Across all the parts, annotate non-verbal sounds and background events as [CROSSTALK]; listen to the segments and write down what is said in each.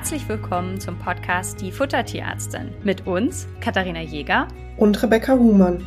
Herzlich willkommen zum Podcast Die Futtertierärztin mit uns, Katharina Jäger und Rebecca Huhmann.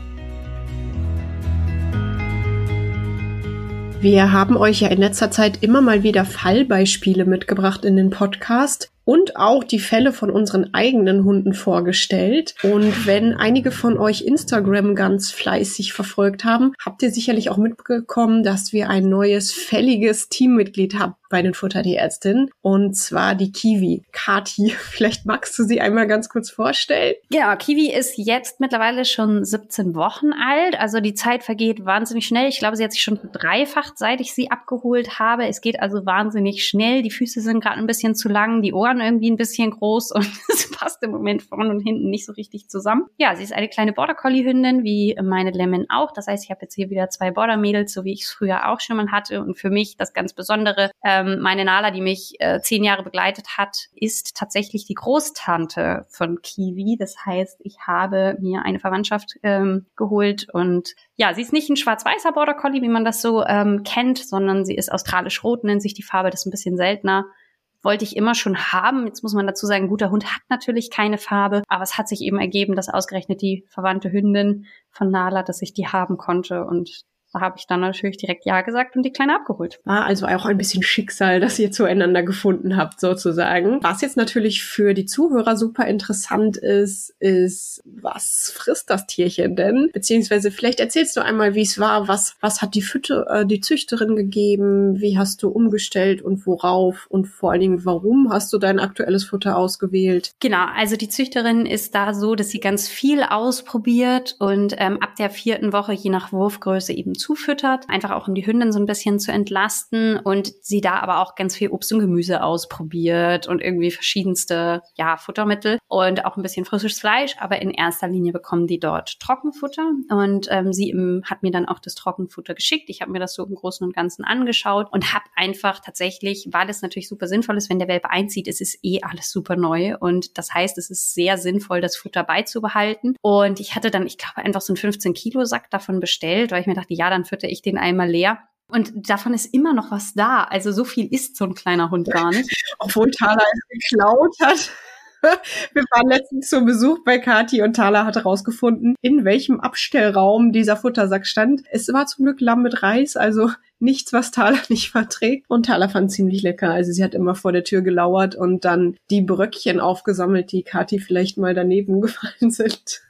Wir haben euch ja in letzter Zeit immer mal wieder Fallbeispiele mitgebracht in den Podcast und auch die Fälle von unseren eigenen Hunden vorgestellt. Und wenn einige von euch Instagram ganz fleißig verfolgt haben, habt ihr sicherlich auch mitbekommen, dass wir ein neues fälliges Teammitglied haben bei den Futtertierärztinnen. Und zwar die Kiwi. Kati, [LAUGHS] vielleicht magst du sie einmal ganz kurz vorstellen? Ja, Kiwi ist jetzt mittlerweile schon 17 Wochen alt. Also die Zeit vergeht wahnsinnig schnell. Ich glaube, sie hat sich schon verdreifacht, seit ich sie abgeholt habe. Es geht also wahnsinnig schnell. Die Füße sind gerade ein bisschen zu lang, die Ohren irgendwie ein bisschen groß und [LAUGHS] es passt im Moment vorne und hinten nicht so richtig zusammen. Ja, sie ist eine kleine Border Collie Hündin, wie meine Lemon auch. Das heißt, ich habe jetzt hier wieder zwei Border Mädels, so wie ich es früher auch schon mal hatte. Und für mich das ganz Besondere, ähm, meine Nala, die mich äh, zehn Jahre begleitet hat, ist tatsächlich die Großtante von Kiwi. Das heißt, ich habe mir eine Verwandtschaft ähm, geholt. Und ja, sie ist nicht ein schwarz-weißer Border Collie, wie man das so ähm, kennt, sondern sie ist australisch-rot, nennt sich die Farbe, das ist ein bisschen seltener. Wollte ich immer schon haben. Jetzt muss man dazu sagen, guter Hund hat natürlich keine Farbe, aber es hat sich eben ergeben, dass ausgerechnet die verwandte Hündin von Nala, dass ich die haben konnte. Und da habe ich dann natürlich direkt Ja gesagt und die Kleine abgeholt. War also auch ein bisschen Schicksal, [LAUGHS] dass ihr zueinander gefunden habt, sozusagen. Was jetzt natürlich für die Zuhörer super interessant ist, ist, was frisst das Tierchen denn? Beziehungsweise vielleicht erzählst du einmal, wie es war, was, was hat die Fütter, äh, die Züchterin gegeben, wie hast du umgestellt und worauf und vor allen Dingen, warum hast du dein aktuelles Futter ausgewählt? Genau, also die Züchterin ist da so, dass sie ganz viel ausprobiert und ähm, ab der vierten Woche, je nach Wurfgröße, eben zufüttert, einfach auch um die Hündin so ein bisschen zu entlasten und sie da aber auch ganz viel Obst und Gemüse ausprobiert und irgendwie verschiedenste ja, Futtermittel und auch ein bisschen frisches Fleisch, aber in erster Linie bekommen die dort Trockenfutter und ähm, sie im, hat mir dann auch das Trockenfutter geschickt. Ich habe mir das so im Großen und Ganzen angeschaut und habe einfach tatsächlich, weil es natürlich super sinnvoll ist, wenn der Welpe einzieht, es ist eh alles super neu und das heißt, es ist sehr sinnvoll, das Futter beizubehalten und ich hatte dann, ich glaube, einfach so einen 15 Kilo Sack davon bestellt, weil ich mir dachte, ja, dann fütter ich den einmal leer. Und davon ist immer noch was da. Also so viel isst so ein kleiner Hund gar nicht. [LAUGHS] Obwohl Thala es geklaut hat. [LAUGHS] Wir waren letztens zu Besuch bei Kati und Thala hat herausgefunden, in welchem Abstellraum dieser Futtersack stand. Es war zum Glück Lamm mit Reis, also nichts, was Thala [LAUGHS] nicht verträgt. Und Thala fand ziemlich lecker. Also sie hat immer vor der Tür gelauert und dann die Bröckchen aufgesammelt, die Kati vielleicht mal daneben [LAUGHS] gefallen sind.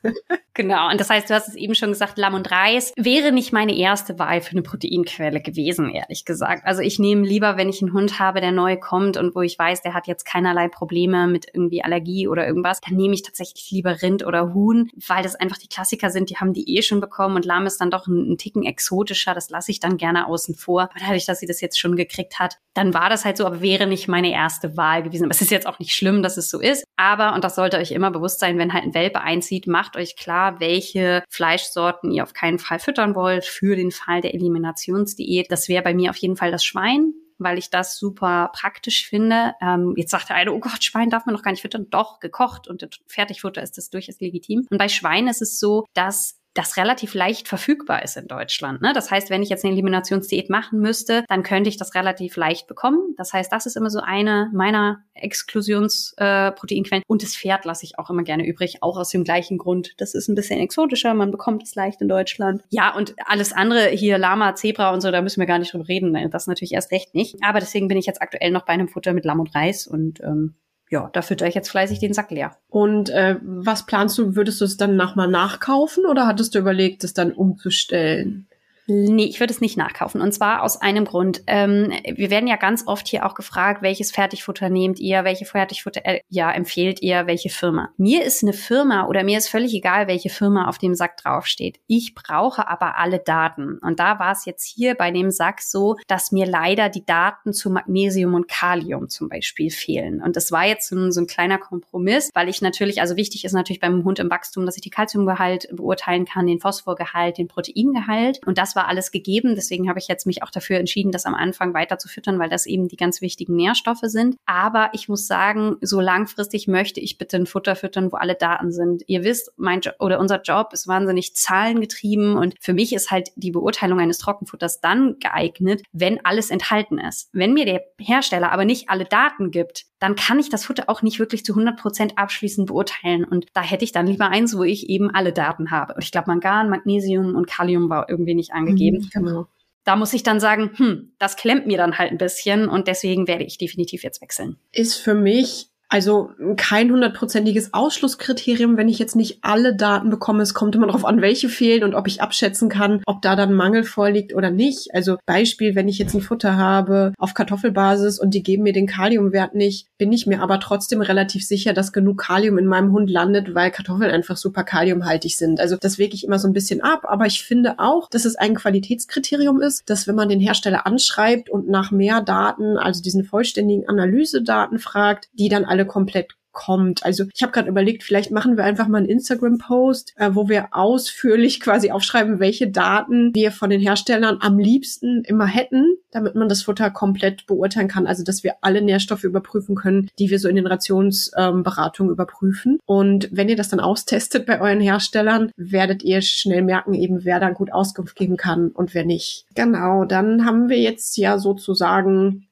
genau. Und das heißt, du hast es eben schon gesagt, Lamm und Reis wäre nicht meine erste Wahl für eine Proteinquelle gewesen, ehrlich gesagt. Also ich nehme lieber, wenn ich einen Hund habe, der neu kommt und wo ich weiß, der hat jetzt keinerlei Probleme mit irgendwie Allergie oder irgendwas, dann nehme ich tatsächlich lieber Rind oder Huhn, weil das einfach die Klassiker sind, die haben die eh schon bekommen und Lamm ist dann doch ein, ein Ticken exotischer. Das lasse ich dann gerne außen vor. Aber dadurch, dass sie das jetzt schon gekriegt hat, dann war das halt so, aber wäre nicht meine erste Wahl gewesen. Aber es ist jetzt auch nicht schlimm, dass es so ist. Aber, und das sollte euch immer bewusst sein, wenn halt ein Welpe einzieht, macht euch klar, welche Fleischsorten ihr auf keinen Fall füttern wollt für den Fall der Eliminationsdiät. Das wäre bei mir auf jeden Fall das Schwein weil ich das super praktisch finde. Ähm, jetzt sagt der eine, oh Gott, Schwein darf man noch gar nicht füttern. Doch, gekocht und Fertigfutter ist das durchaus legitim. Und bei Schwein ist es so, dass das relativ leicht verfügbar ist in Deutschland. Ne? Das heißt, wenn ich jetzt eine Eliminationsdiät machen müsste, dann könnte ich das relativ leicht bekommen. Das heißt, das ist immer so eine meiner Exklusionsproteinquellen. Äh, und das Pferd lasse ich auch immer gerne übrig, auch aus dem gleichen Grund. Das ist ein bisschen exotischer, man bekommt es leicht in Deutschland. Ja, und alles andere hier, Lama, Zebra und so, da müssen wir gar nicht drüber reden. Das natürlich erst recht nicht. Aber deswegen bin ich jetzt aktuell noch bei einem Futter mit Lamm und Reis und ähm, ja, da fütter ich jetzt fleißig den Sack leer. Und äh, was planst du? Würdest du es dann nochmal nachkaufen oder hattest du überlegt, es dann umzustellen? Nee, ich würde es nicht nachkaufen. Und zwar aus einem Grund. Ähm, wir werden ja ganz oft hier auch gefragt, welches Fertigfutter nehmt ihr, welche Fertigfutter äh, ja, empfehlt ihr, welche Firma. Mir ist eine Firma oder mir ist völlig egal, welche Firma auf dem Sack draufsteht. Ich brauche aber alle Daten. Und da war es jetzt hier bei dem Sack so, dass mir leider die Daten zu Magnesium und Kalium zum Beispiel fehlen. Und das war jetzt so ein, so ein kleiner Kompromiss, weil ich natürlich, also wichtig ist natürlich beim Hund im Wachstum, dass ich die Kalziumgehalt beurteilen kann, den Phosphorgehalt, den Proteingehalt. Und das war war alles gegeben. Deswegen habe ich jetzt mich auch dafür entschieden, das am Anfang weiter zu füttern, weil das eben die ganz wichtigen Nährstoffe sind. Aber ich muss sagen, so langfristig möchte ich bitte ein Futter füttern, wo alle Daten sind. Ihr wisst, mein jo oder unser Job ist wahnsinnig zahlengetrieben und für mich ist halt die Beurteilung eines Trockenfutters dann geeignet, wenn alles enthalten ist. Wenn mir der Hersteller aber nicht alle Daten gibt, dann kann ich das Futter auch nicht wirklich zu 100 Prozent abschließend beurteilen. Und da hätte ich dann lieber eins, wo ich eben alle Daten habe. Und ich glaube, Mangan, Magnesium und Kalium war irgendwie nicht angegeben. Mhm, genau. Da muss ich dann sagen, hm, das klemmt mir dann halt ein bisschen und deswegen werde ich definitiv jetzt wechseln. Ist für mich also kein hundertprozentiges Ausschlusskriterium, wenn ich jetzt nicht alle Daten bekomme. Es kommt immer darauf an, welche fehlen und ob ich abschätzen kann, ob da dann Mangel vorliegt oder nicht. Also Beispiel, wenn ich jetzt ein Futter habe auf Kartoffelbasis und die geben mir den Kaliumwert nicht, bin ich mir aber trotzdem relativ sicher, dass genug Kalium in meinem Hund landet, weil Kartoffeln einfach super kaliumhaltig sind. Also das wege ich immer so ein bisschen ab. Aber ich finde auch, dass es ein Qualitätskriterium ist, dass wenn man den Hersteller anschreibt und nach mehr Daten, also diesen vollständigen Analysedaten fragt, die dann alle komplett kommt. Also ich habe gerade überlegt, vielleicht machen wir einfach mal einen Instagram-Post, äh, wo wir ausführlich [LAUGHS] quasi aufschreiben, welche Daten wir von den Herstellern am liebsten immer hätten, damit man das Futter komplett beurteilen kann. Also dass wir alle Nährstoffe überprüfen können, die wir so in den Rationsberatungen ähm, überprüfen. Und wenn ihr das dann austestet bei euren Herstellern, werdet ihr schnell merken, eben wer da gut Auskunft geben kann und wer nicht. Genau, dann haben wir jetzt ja sozusagen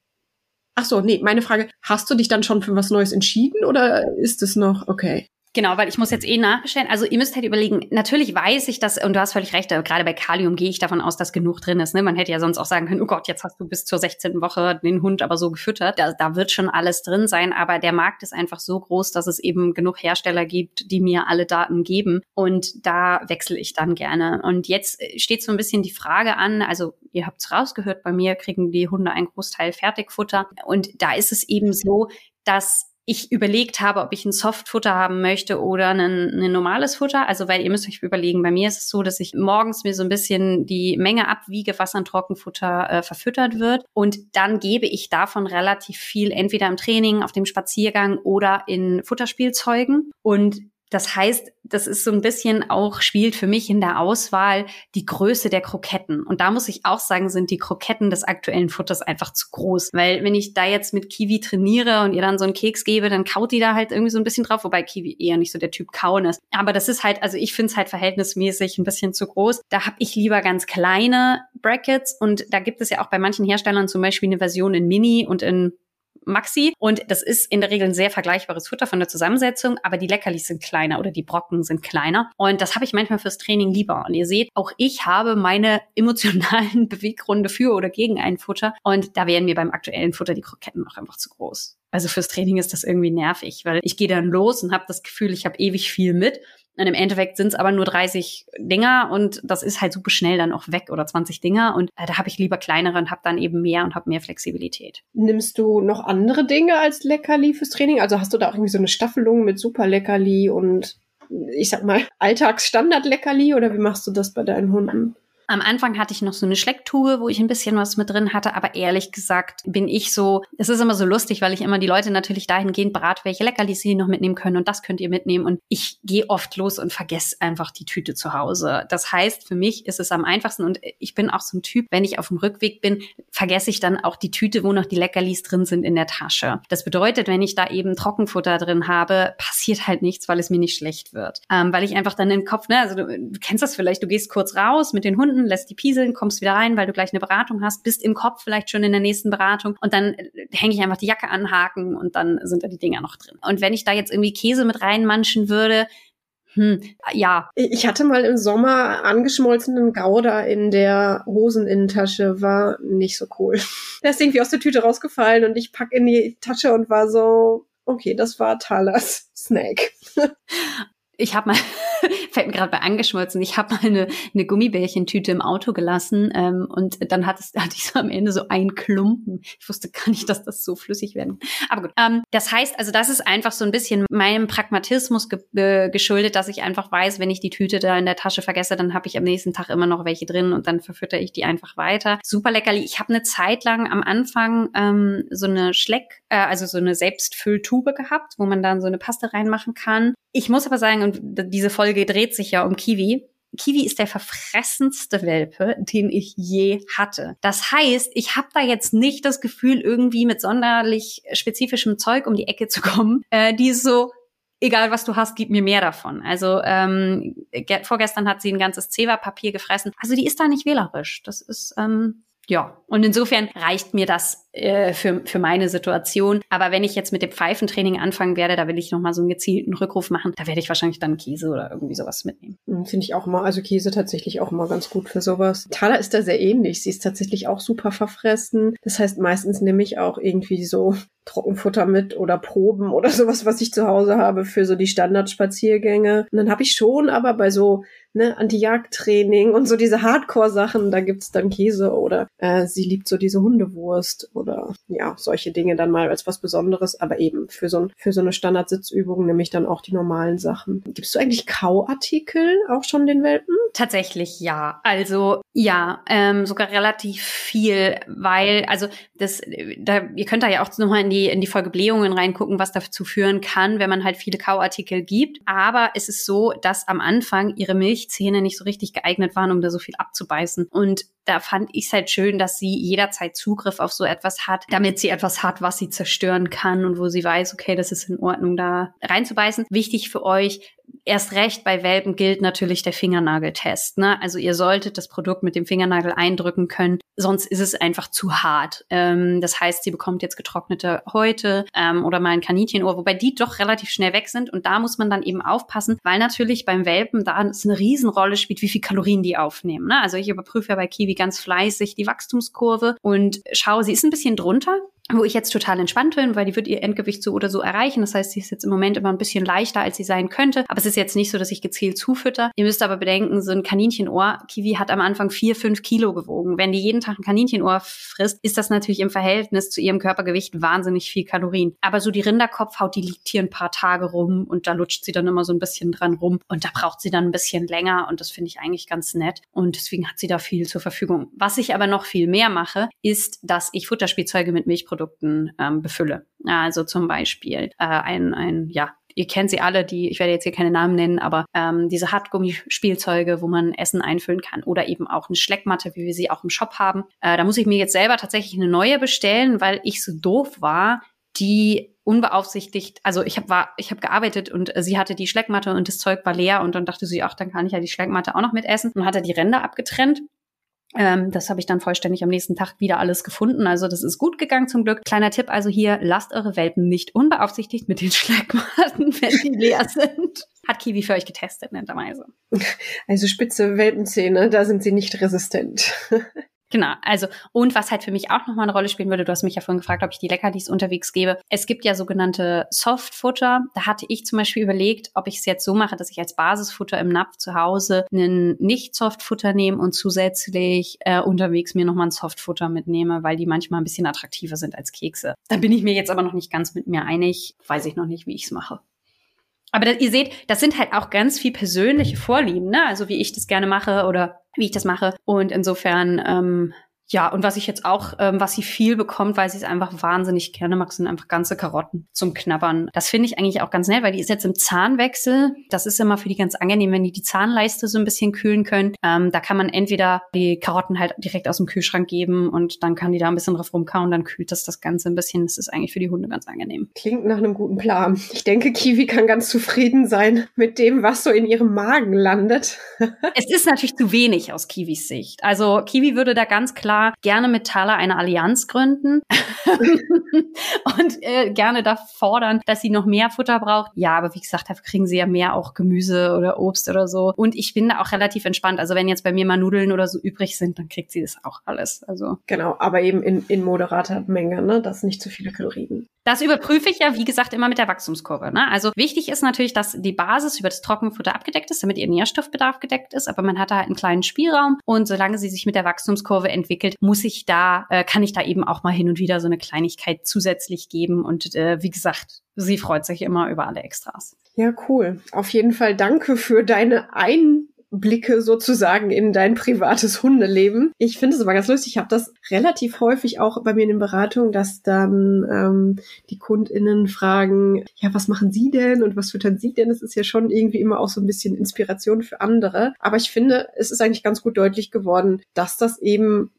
Ach so, nee, meine Frage, hast du dich dann schon für was Neues entschieden oder ist es noch okay? Genau, weil ich muss jetzt eh nachbestellen. Also ihr müsst halt überlegen, natürlich weiß ich das, und du hast völlig recht, gerade bei Kalium gehe ich davon aus, dass genug drin ist. Ne? Man hätte ja sonst auch sagen können, oh Gott, jetzt hast du bis zur 16. Woche den Hund aber so gefüttert. Da, da wird schon alles drin sein, aber der Markt ist einfach so groß, dass es eben genug Hersteller gibt, die mir alle Daten geben. Und da wechsle ich dann gerne. Und jetzt steht so ein bisschen die Frage an, also ihr habt es rausgehört, bei mir kriegen die Hunde einen Großteil Fertigfutter. Und da ist es eben so, dass ich überlegt habe, ob ich ein Softfutter haben möchte oder ein, ein normales Futter. Also, weil ihr müsst euch überlegen, bei mir ist es so, dass ich morgens mir so ein bisschen die Menge abwiege, was an Trockenfutter äh, verfüttert wird. Und dann gebe ich davon relativ viel entweder im Training, auf dem Spaziergang oder in Futterspielzeugen. Und das heißt, das ist so ein bisschen auch, spielt für mich in der Auswahl die Größe der Kroketten. Und da muss ich auch sagen, sind die Kroketten des aktuellen Futters einfach zu groß. Weil wenn ich da jetzt mit Kiwi trainiere und ihr dann so einen Keks gebe, dann kaut die da halt irgendwie so ein bisschen drauf, wobei Kiwi eher nicht so der Typ kauen ist. Aber das ist halt, also ich finde es halt verhältnismäßig ein bisschen zu groß. Da habe ich lieber ganz kleine Brackets und da gibt es ja auch bei manchen Herstellern zum Beispiel eine Version in Mini und in Maxi. Und das ist in der Regel ein sehr vergleichbares Futter von der Zusammensetzung, aber die Leckerlis sind kleiner oder die Brocken sind kleiner. Und das habe ich manchmal fürs Training lieber. Und ihr seht, auch ich habe meine [LAUGHS] emotionalen Beweggründe für oder gegen ein Futter. Und da wären mir beim aktuellen Futter die Kroketten auch einfach zu groß. Also fürs Training ist das irgendwie nervig, weil ich gehe dann los und habe das Gefühl, ich habe ewig viel mit. Und im Endeffekt sind es aber nur 30 Dinger und das ist halt super schnell dann auch weg oder 20 Dinger. Und äh, da habe ich lieber kleinere und habe dann eben mehr und habe mehr Flexibilität. Nimmst du noch andere Dinge als Leckerli fürs Training? Also hast du da auch irgendwie so eine Staffelung mit super Leckerli und ich sag mal Alltagsstandard-Leckerli oder wie machst du das bei deinen Hunden? Am Anfang hatte ich noch so eine Schlecktube, wo ich ein bisschen was mit drin hatte, aber ehrlich gesagt bin ich so, es ist immer so lustig, weil ich immer die Leute natürlich dahingehend berate, welche Leckerlis sie noch mitnehmen können und das könnt ihr mitnehmen und ich gehe oft los und vergesse einfach die Tüte zu Hause. Das heißt, für mich ist es am einfachsten und ich bin auch so ein Typ, wenn ich auf dem Rückweg bin, vergesse ich dann auch die Tüte, wo noch die Leckerlis drin sind in der Tasche. Das bedeutet, wenn ich da eben Trockenfutter drin habe, passiert halt nichts, weil es mir nicht schlecht wird. Ähm, weil ich einfach dann den Kopf, ne, also du, du kennst das vielleicht, du gehst kurz raus mit den Hunden, Stunden, lässt die pieseln, kommst wieder rein, weil du gleich eine Beratung hast, bist im Kopf vielleicht schon in der nächsten Beratung und dann äh, hänge ich einfach die Jacke anhaken und dann sind da die Dinger noch drin. Und wenn ich da jetzt irgendwie Käse mit reinmanschen würde, hm, ja. Ich hatte mal im Sommer angeschmolzenen Gouda in der Hoseninnentasche, war nicht so cool. [LAUGHS] Der ist irgendwie aus der Tüte rausgefallen und ich pack in die Tasche und war so, okay, das war Talas Snack. [LAUGHS] ich habe mal, [LAUGHS] fällt mir gerade bei angeschmolzen, ich habe mal eine, eine Gummibärchentüte im Auto gelassen ähm, und dann hat es, [LAUGHS] hatte ich so am Ende so einen Klumpen. Ich wusste gar nicht, dass das so flüssig werden. Aber gut. Ähm, das heißt, also das ist einfach so ein bisschen meinem Pragmatismus ge äh, geschuldet, dass ich einfach weiß, wenn ich die Tüte da in der Tasche vergesse, dann habe ich am nächsten Tag immer noch welche drin und dann verfütter ich die einfach weiter. Super leckerli. Ich habe eine Zeit lang am Anfang ähm, so eine Schleck, äh, also so eine Selbstfülltube gehabt, wo man dann so eine Paste reinmachen kann. Ich muss aber sagen, und diese Folge dreht sich ja um Kiwi. Kiwi ist der verfressenste Welpe, den ich je hatte. Das heißt, ich habe da jetzt nicht das Gefühl, irgendwie mit sonderlich spezifischem Zeug um die Ecke zu kommen, äh, die so egal was du hast, gib mir mehr davon. Also ähm, vorgestern hat sie ein ganzes Zewa-Papier gefressen. Also die ist da nicht wählerisch. Das ist ähm, ja, und insofern reicht mir das äh, für, für meine Situation. Aber wenn ich jetzt mit dem Pfeifentraining anfangen werde, da will ich nochmal so einen gezielten Rückruf machen, da werde ich wahrscheinlich dann Käse oder irgendwie sowas mitnehmen. Hm, finde ich auch mal, also Käse tatsächlich auch mal ganz gut für sowas. Thala ist da sehr ähnlich. Sie ist tatsächlich auch super verfressen. Das heißt, meistens nehme ich auch irgendwie so Trockenfutter mit oder Proben oder sowas, was ich zu Hause habe für so die Standardspaziergänge. Und dann habe ich schon aber bei so ne, Anti-Jagd-Training und so diese Hardcore-Sachen, da gibt's dann Käse oder äh, sie liebt so diese Hundewurst oder ja, solche Dinge dann mal als was Besonderes, aber eben für so, ein, für so eine Standardsitzübung nehme ich dann auch die normalen Sachen. Gibst du eigentlich Kauartikel auch schon den Welpen? Tatsächlich ja. Also ja, ähm, sogar relativ viel, weil, also das, da, ihr könnt da ja auch nochmal in die, in die Folge Blähungen reingucken, was dazu führen kann, wenn man halt viele Kauartikel gibt. Aber es ist so, dass am Anfang ihre Milchzähne nicht so richtig geeignet waren, um da so viel abzubeißen. Und da fand ich es halt schön, dass sie jederzeit Zugriff auf so etwas hat, damit sie etwas hat, was sie zerstören kann und wo sie weiß, okay, das ist in Ordnung, da reinzubeißen. Wichtig für euch, erst recht bei Welpen gilt natürlich der Fingernageltest. Ne? Also ihr solltet das Produkt mit dem Fingernagel eindrücken können, sonst ist es einfach zu hart. Ähm, das heißt, sie bekommt jetzt getrocknete Häute ähm, oder mal ein Kaninchenohr, wobei die doch relativ schnell weg sind. Und da muss man dann eben aufpassen, weil natürlich beim Welpen da eine Riesenrolle spielt, wie viel Kalorien die aufnehmen. Ne? Also ich überprüfe ja bei Kiwi ganz fleißig die Wachstumskurve und schaue, sie ist ein bisschen drunter wo ich jetzt total entspannt bin, weil die wird ihr Endgewicht so oder so erreichen. Das heißt, sie ist jetzt im Moment immer ein bisschen leichter, als sie sein könnte. Aber es ist jetzt nicht so, dass ich gezielt zufütter. Ihr müsst aber bedenken, so ein Kaninchenohr, Kiwi hat am Anfang vier, fünf Kilo gewogen. Wenn die jeden Tag ein Kaninchenohr frisst, ist das natürlich im Verhältnis zu ihrem Körpergewicht wahnsinnig viel Kalorien. Aber so die Rinderkopfhaut, die liegt hier ein paar Tage rum und da lutscht sie dann immer so ein bisschen dran rum. Und da braucht sie dann ein bisschen länger und das finde ich eigentlich ganz nett. Und deswegen hat sie da viel zur Verfügung. Was ich aber noch viel mehr mache, ist, dass ich Futterspielzeuge mit Milchprodukten Produkten ähm, befülle. Also zum Beispiel äh, ein, ein, ja, ihr kennt sie alle, die, ich werde jetzt hier keine Namen nennen, aber ähm, diese Hartgummispielzeuge, wo man Essen einfüllen kann oder eben auch eine Schleckmatte, wie wir sie auch im Shop haben. Äh, da muss ich mir jetzt selber tatsächlich eine neue bestellen, weil ich so doof war, die unbeaufsichtigt, also ich habe war, ich habe gearbeitet und äh, sie hatte die Schleckmatte und das Zeug war leer und dann dachte sie, ach, dann kann ich ja die Schleckmatte auch noch mitessen und hatte die Ränder abgetrennt ähm, das habe ich dann vollständig am nächsten Tag wieder alles gefunden. Also das ist gut gegangen zum Glück. Kleiner Tipp also hier, lasst eure Welpen nicht unbeaufsichtigt mit den [LAUGHS] Schleckmatten, wenn die leer sind. Hat Kiwi für euch getestet, netterweise. Also spitze Welpenzähne, da sind sie nicht resistent. [LAUGHS] Genau, also und was halt für mich auch nochmal eine Rolle spielen würde, du hast mich ja vorhin gefragt, ob ich die Leckerlis unterwegs gebe. Es gibt ja sogenannte Softfutter. Da hatte ich zum Beispiel überlegt, ob ich es jetzt so mache, dass ich als Basisfutter im Napf zu Hause einen Nicht-Softfutter nehme und zusätzlich äh, unterwegs mir nochmal ein Softfutter mitnehme, weil die manchmal ein bisschen attraktiver sind als Kekse. Da bin ich mir jetzt aber noch nicht ganz mit mir einig. Weiß ich noch nicht, wie ich es mache. Aber das, ihr seht, das sind halt auch ganz viel persönliche Vorlieben, ne? Also wie ich das gerne mache oder wie ich das mache. Und insofern ähm, ja, und was ich jetzt auch, ähm, was sie viel bekommt, weil sie es einfach wahnsinnig gerne mag, sind einfach ganze Karotten zum Knabbern. Das finde ich eigentlich auch ganz nett, weil die ist jetzt im Zahnwechsel. Das ist immer für die ganz angenehm, wenn die die Zahnleiste so ein bisschen kühlen können. Ähm, da kann man entweder die Karotten halt direkt aus dem Kühlschrank geben und dann kann die da ein bisschen drauf rumkauen, dann kühlt das das Ganze ein bisschen. Das ist eigentlich für die Hunde ganz angenehm. Klingt nach einem guten Plan. Ich denke, Kiwi kann ganz zufrieden sein mit dem, was so in ihrem Magen landet. [LAUGHS] es ist natürlich zu wenig aus Kiwis Sicht. Also Kiwi würde da ganz klar gerne mit Thaler eine Allianz gründen [LAUGHS] und äh, gerne da fordern, dass sie noch mehr Futter braucht. Ja, aber wie gesagt, da kriegen sie ja mehr auch Gemüse oder Obst oder so. Und ich bin da auch relativ entspannt. Also wenn jetzt bei mir mal Nudeln oder so übrig sind, dann kriegt sie das auch alles. Also genau, aber eben in, in moderater Menge, ne? Das nicht zu viele Kalorien. Das überprüfe ich ja, wie gesagt, immer mit der Wachstumskurve. Ne? Also wichtig ist natürlich, dass die Basis über das Trockenfutter abgedeckt ist, damit ihr Nährstoffbedarf gedeckt ist. Aber man hat da halt einen kleinen Spielraum und solange sie sich mit der Wachstumskurve entwickelt, muss ich da, äh, kann ich da eben auch mal hin und wieder so eine Kleinigkeit zusätzlich geben. Und äh, wie gesagt, sie freut sich immer über alle Extras. Ja, cool. Auf jeden Fall danke für deine ein Einblicke sozusagen in dein privates Hundeleben. Ich finde es aber ganz lustig. Ich habe das relativ häufig auch bei mir in den Beratungen, dass dann ähm, die KundInnen fragen, ja, was machen Sie denn und was füttern Sie denn? Das ist ja schon irgendwie immer auch so ein bisschen Inspiration für andere. Aber ich finde, es ist eigentlich ganz gut deutlich geworden, dass das eben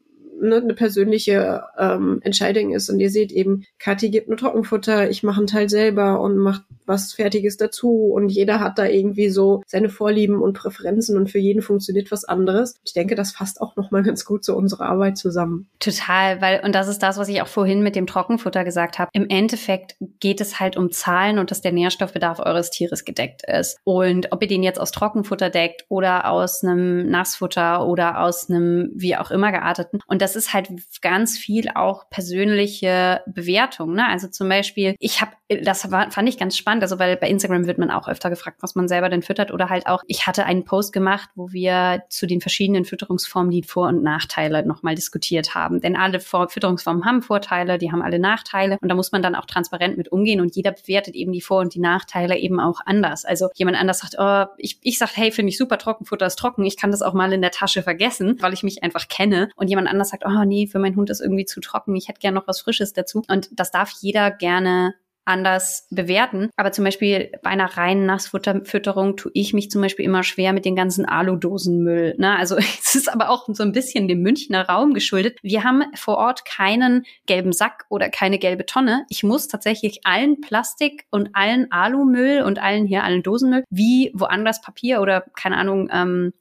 ne, eine persönliche ähm, Entscheidung ist. Und ihr seht eben, Kathi gibt nur Trockenfutter, ich mache einen Teil selber und macht was Fertiges dazu. Und jeder hat da irgendwie so seine Vorlieben und Präferenzen und für jeden funktioniert was anderes. Ich denke, das fasst auch nochmal ganz gut zu unserer Arbeit zusammen. Total, weil, und das ist das, was ich auch vorhin mit dem Trockenfutter gesagt habe. Im Endeffekt geht es halt um Zahlen und dass der Nährstoffbedarf eures Tieres gedeckt ist. Und ob ihr den jetzt aus Trockenfutter deckt oder aus einem Nassfutter oder aus einem wie auch immer gearteten. Und das ist halt ganz viel auch persönliche Bewertung. Ne? Also zum Beispiel, ich habe, das war, fand ich ganz spannend, also weil bei Instagram wird man auch öfter gefragt, was man selber denn füttert oder halt auch, ich hatte einen Post gemacht, wo wir zu den verschiedenen Fütterungsformen die Vor- und Nachteile nochmal diskutiert haben. Denn alle Fütterungsformen haben Vorteile, die haben alle Nachteile und da muss man dann auch transparent mit umgehen und jeder bewertet eben die Vor- und die Nachteile eben auch anders. Also jemand anders sagt, oh, ich, ich sag, hey, finde ich super, Trockenfutter ist trocken, ich kann das auch mal in der Tasche vergessen, weil ich mich einfach kenne und jemand anders sagt, oh nee, für meinen Hund ist irgendwie zu trocken, ich hätte gerne noch was Frisches dazu. Und das darf jeder gerne anders bewerten. Aber zum Beispiel bei einer reinen Nassfutterfütterung tue ich mich zum Beispiel immer schwer mit den ganzen Aludosenmüll. Ne? Also [LAUGHS] es ist aber auch so ein bisschen dem Münchner Raum geschuldet. Wir haben vor Ort keinen gelben Sack oder keine gelbe Tonne. Ich muss tatsächlich allen Plastik und allen Alumüll und allen hier allen Dosenmüll wie woanders Papier oder keine Ahnung ähm,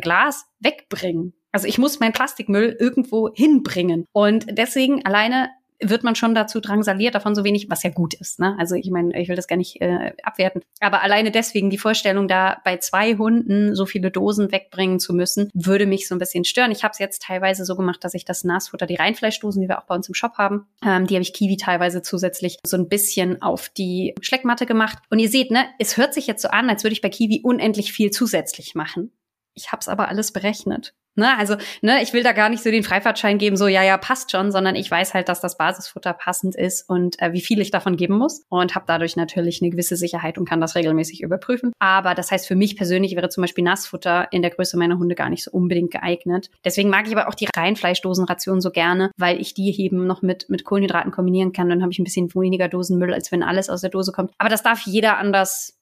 Glas wegbringen. Also ich muss meinen Plastikmüll irgendwo hinbringen. Und deswegen alleine wird man schon dazu drangsaliert, davon so wenig, was ja gut ist. Ne? Also ich meine, ich will das gar nicht äh, abwerten. Aber alleine deswegen die Vorstellung, da bei zwei Hunden so viele Dosen wegbringen zu müssen, würde mich so ein bisschen stören. Ich habe es jetzt teilweise so gemacht, dass ich das Nassfutter, die Reinfleischdosen, die wir auch bei uns im Shop haben, ähm, die habe ich Kiwi teilweise zusätzlich so ein bisschen auf die Schleckmatte gemacht. Und ihr seht, ne, es hört sich jetzt so an, als würde ich bei Kiwi unendlich viel zusätzlich machen. Ich habe es aber alles berechnet. Ne, also, ne, ich will da gar nicht so den Freifahrtschein geben, so ja, ja, passt schon, sondern ich weiß halt, dass das Basisfutter passend ist und äh, wie viel ich davon geben muss und habe dadurch natürlich eine gewisse Sicherheit und kann das regelmäßig überprüfen. Aber das heißt, für mich persönlich wäre zum Beispiel Nassfutter in der Größe meiner Hunde gar nicht so unbedingt geeignet. Deswegen mag ich aber auch die Reinfleischdosenration so gerne, weil ich die eben noch mit, mit Kohlenhydraten kombinieren kann. Dann habe ich ein bisschen weniger Dosenmüll, als wenn alles aus der Dose kommt. Aber das darf jeder anders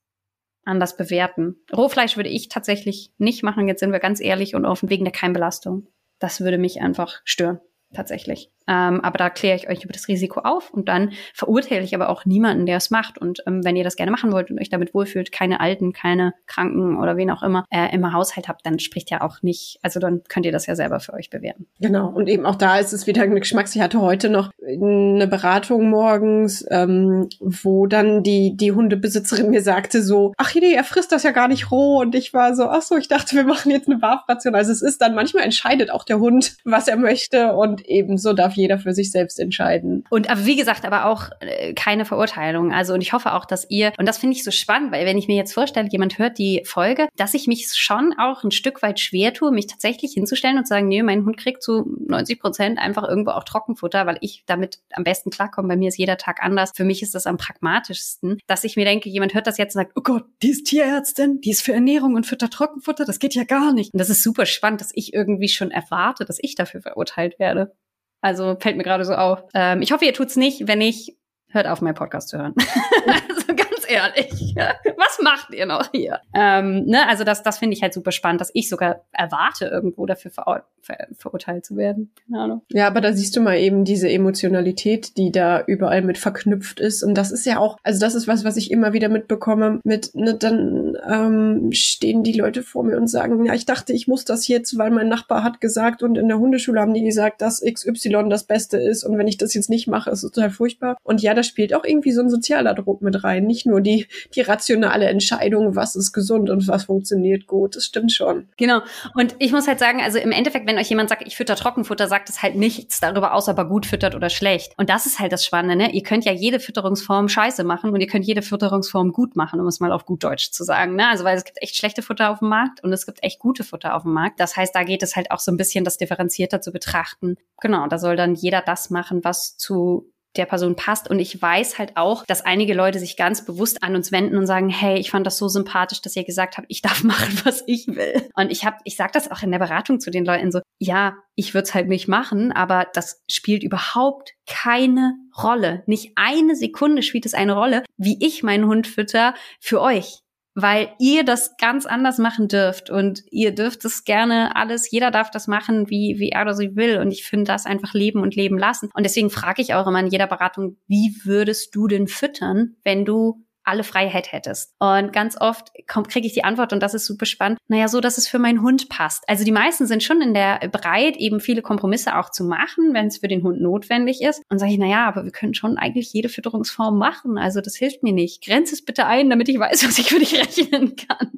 anders bewerten. Rohfleisch würde ich tatsächlich nicht machen. Jetzt sind wir ganz ehrlich und offen wegen der Keimbelastung. Das würde mich einfach stören tatsächlich. Ähm, aber da kläre ich euch über das Risiko auf und dann verurteile ich aber auch niemanden, der es macht. Und ähm, wenn ihr das gerne machen wollt und euch damit wohlfühlt, keine Alten, keine Kranken oder wen auch immer äh, im Haushalt habt, dann spricht ja auch nicht, also dann könnt ihr das ja selber für euch bewerten. Genau, und eben auch da ist es wieder ein Geschmack. Ich hatte heute noch eine Beratung morgens, ähm, wo dann die, die Hundebesitzerin mir sagte so, ach nee, er frisst das ja gar nicht roh. Und ich war so, ach so, ich dachte, wir machen jetzt eine Barfration. Also es ist dann, manchmal entscheidet auch der Hund, was er möchte und ebenso darf jeder für sich selbst entscheiden. Und aber wie gesagt, aber auch äh, keine Verurteilung. Also und ich hoffe auch, dass ihr, und das finde ich so spannend, weil wenn ich mir jetzt vorstelle, jemand hört die Folge, dass ich mich schon auch ein Stück weit schwer tue, mich tatsächlich hinzustellen und zu sagen, nee, mein Hund kriegt zu 90 Prozent einfach irgendwo auch Trockenfutter, weil ich damit am besten klarkomme. Bei mir ist jeder Tag anders. Für mich ist das am pragmatischsten, dass ich mir denke, jemand hört das jetzt und sagt, oh Gott, die ist Tierärztin, die ist für Ernährung und füttert Trockenfutter, das geht ja gar nicht. Und das ist super spannend, dass ich irgendwie schon erwarte, dass ich dafür verurteilt werde. Also fällt mir gerade so auf. Ähm, ich hoffe, ihr tut's nicht. Wenn nicht, hört auf, meinen Podcast zu hören. [LAUGHS] also ehrlich. [LAUGHS] Was macht ihr noch hier? Ähm, ne? Also das, das finde ich halt super spannend, dass ich sogar erwarte, irgendwo dafür ver ver verurteilt zu werden. Keine Ahnung. Ja, aber da siehst du mal eben diese Emotionalität, die da überall mit verknüpft ist. Und das ist ja auch, also das ist was, was ich immer wieder mitbekomme. Mit, ne, dann ähm, stehen die Leute vor mir und sagen, ja, ich dachte, ich muss das jetzt, weil mein Nachbar hat gesagt und in der Hundeschule haben die gesagt, dass XY das Beste ist. Und wenn ich das jetzt nicht mache, ist es total furchtbar. Und ja, da spielt auch irgendwie so ein sozialer Druck mit rein. Nicht nur die, die rationale Entscheidung, was ist gesund und was funktioniert gut. Das stimmt schon. Genau. Und ich muss halt sagen, also im Endeffekt, wenn euch jemand sagt, ich fütter Trockenfutter, sagt es halt nichts darüber aus, ob er gut füttert oder schlecht. Und das ist halt das Spannende, ne? Ihr könnt ja jede Fütterungsform scheiße machen und ihr könnt jede Fütterungsform gut machen, um es mal auf gut Deutsch zu sagen, ne? Also, weil es gibt echt schlechte Futter auf dem Markt und es gibt echt gute Futter auf dem Markt. Das heißt, da geht es halt auch so ein bisschen das differenzierter zu betrachten. Genau. Da soll dann jeder das machen, was zu der Person passt. Und ich weiß halt auch, dass einige Leute sich ganz bewusst an uns wenden und sagen, hey, ich fand das so sympathisch, dass ihr gesagt habt, ich darf [LAUGHS] machen, was ich will. Und ich habe, ich sage das auch in der Beratung zu den Leuten so, ja, ich würde es halt nicht machen, aber das spielt überhaupt keine Rolle. Nicht eine Sekunde spielt es eine Rolle, wie ich meinen Hund fütter für euch weil ihr das ganz anders machen dürft und ihr dürft es gerne alles, jeder darf das machen, wie, wie er oder sie will und ich finde das einfach leben und leben lassen. Und deswegen frage ich auch immer in jeder Beratung, wie würdest du denn füttern, wenn du alle Freiheit hättest. Und ganz oft kriege ich die Antwort, und das ist super spannend, naja, so, dass es für meinen Hund passt. Also die meisten sind schon in der bereit, eben viele Kompromisse auch zu machen, wenn es für den Hund notwendig ist. Und sage ich, naja, aber wir können schon eigentlich jede Fütterungsform machen. Also das hilft mir nicht. Grenze es bitte ein, damit ich weiß, [LAUGHS] was ich für dich rechnen kann.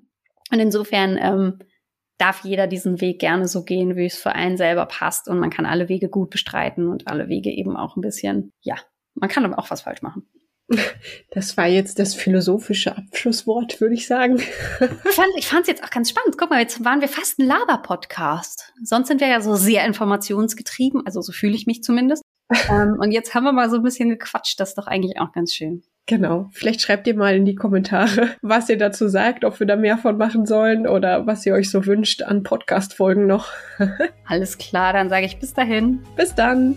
Und insofern ähm, darf jeder diesen Weg gerne so gehen, wie es für einen selber passt. Und man kann alle Wege gut bestreiten und alle Wege eben auch ein bisschen, ja, man kann aber auch was falsch machen. Das war jetzt das philosophische Abschlusswort, würde ich sagen. Ich fand es jetzt auch ganz spannend. Guck mal, jetzt waren wir fast ein Laber-Podcast. Sonst sind wir ja so sehr informationsgetrieben, also so fühle ich mich zumindest. [LAUGHS] ähm, und jetzt haben wir mal so ein bisschen gequatscht. Das ist doch eigentlich auch ganz schön. Genau. Vielleicht schreibt ihr mal in die Kommentare, [LAUGHS] was ihr dazu sagt, ob wir da mehr von machen sollen oder was ihr euch so wünscht an Podcast-Folgen noch. [LAUGHS] Alles klar, dann sage ich bis dahin. Bis dann.